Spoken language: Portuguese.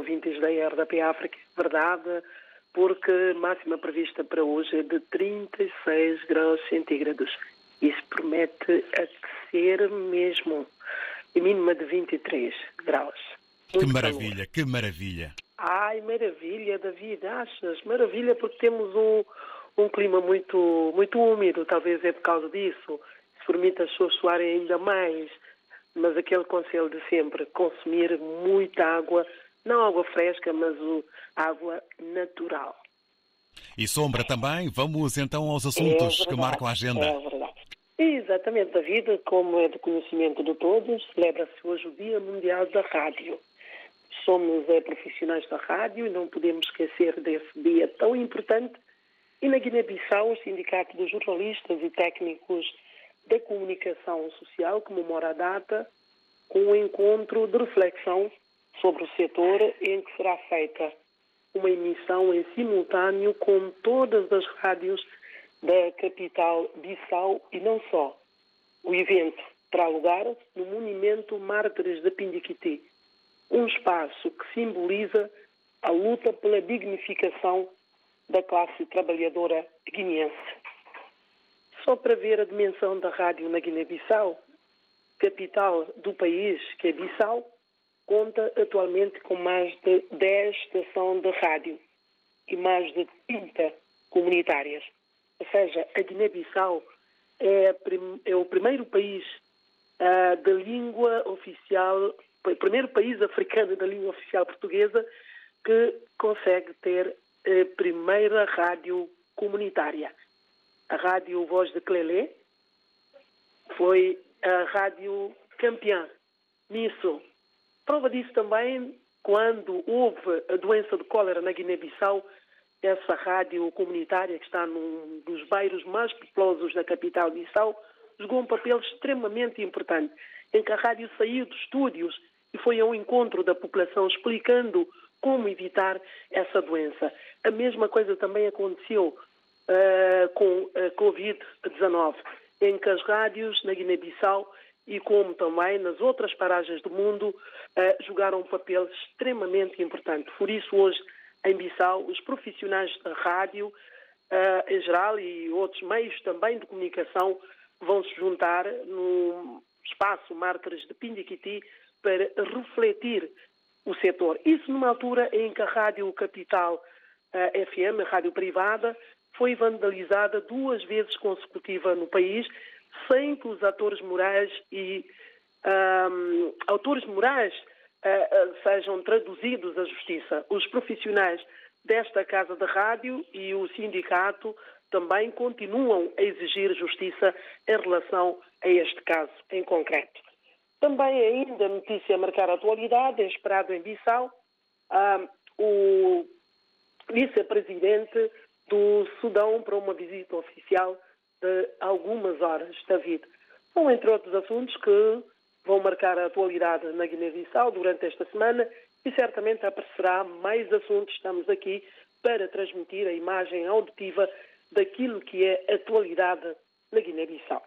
ouvintes da RDP África. Verdade, porque máxima prevista para hoje é de 36 graus centígrados. Isso promete aquecer mesmo. E mínima de 23 graus. Muito que maravilha, calor. que maravilha. Ai, maravilha, David, achas? Maravilha porque temos um, um clima muito, muito úmido, talvez é por causa disso. Se permite as pessoas suarem ainda mais. Mas aquele conselho de sempre, consumir muita água, não água fresca, mas o, água natural. E sombra também? Vamos então aos assuntos é que marcam a agenda. É verdade. Exatamente, David, como é de conhecimento de todos, celebra-se hoje o Dia Mundial da Rádio. Somos é, profissionais da rádio e não podemos esquecer desse dia tão importante. E na Guiné-Bissau, o Sindicato dos Jornalistas e Técnicos da Comunicação Social comemora a data com um encontro de reflexão sobre o setor em que será feita uma emissão em simultâneo com todas as rádios da capital Bissau e não só. O evento terá lugar no Monumento Mártires de Pindiquiti, um espaço que simboliza a luta pela dignificação da classe trabalhadora guineense. Só para ver a dimensão da rádio na Guiné-Bissau, capital do país, que é Bissau, conta atualmente com mais de 10 estações de rádio e mais de 30 comunitárias. Ou seja, a Guiné-Bissau é, é, o primeiro país uh, da língua oficial, o primeiro país africano da língua oficial portuguesa que consegue ter a primeira rádio comunitária. A rádio Voz de Clelé foi a rádio campeã nisso. Prova disso também quando houve a doença de cólera na Guiné-Bissau, essa rádio comunitária que está num dos bairros mais populosos da capital Bissau jogou um papel extremamente importante, em que a rádio saiu dos estúdios e foi ao encontro da população explicando como evitar essa doença. A mesma coisa também aconteceu uh, com a Covid-19, em que as rádios na Guiné-Bissau e como também nas outras paragens do mundo uh, jogaram um papel extremamente importante. Por isso, hoje, em Bissau, os profissionais da rádio, uh, em geral, e outros meios também de comunicação, vão se juntar no espaço Mártires de Pindiquiti para refletir o setor. Isso numa altura em que a Rádio Capital eh, FM, a rádio privada, foi vandalizada duas vezes consecutiva no país, sem que os atores morais e um, autores morais uh, uh, sejam traduzidos à justiça. Os profissionais desta casa de rádio e o sindicato também continuam a exigir justiça em relação a este caso em concreto. Também ainda notícia a marcar a atualidade, é esperado em Bissau, o vice-presidente do Sudão para uma visita oficial de algumas horas, David. São, entre outros assuntos, que vão marcar a atualidade na Guiné-Bissau durante esta semana e certamente aparecerá mais assuntos. Estamos aqui para transmitir a imagem auditiva daquilo que é atualidade na Guiné-Bissau.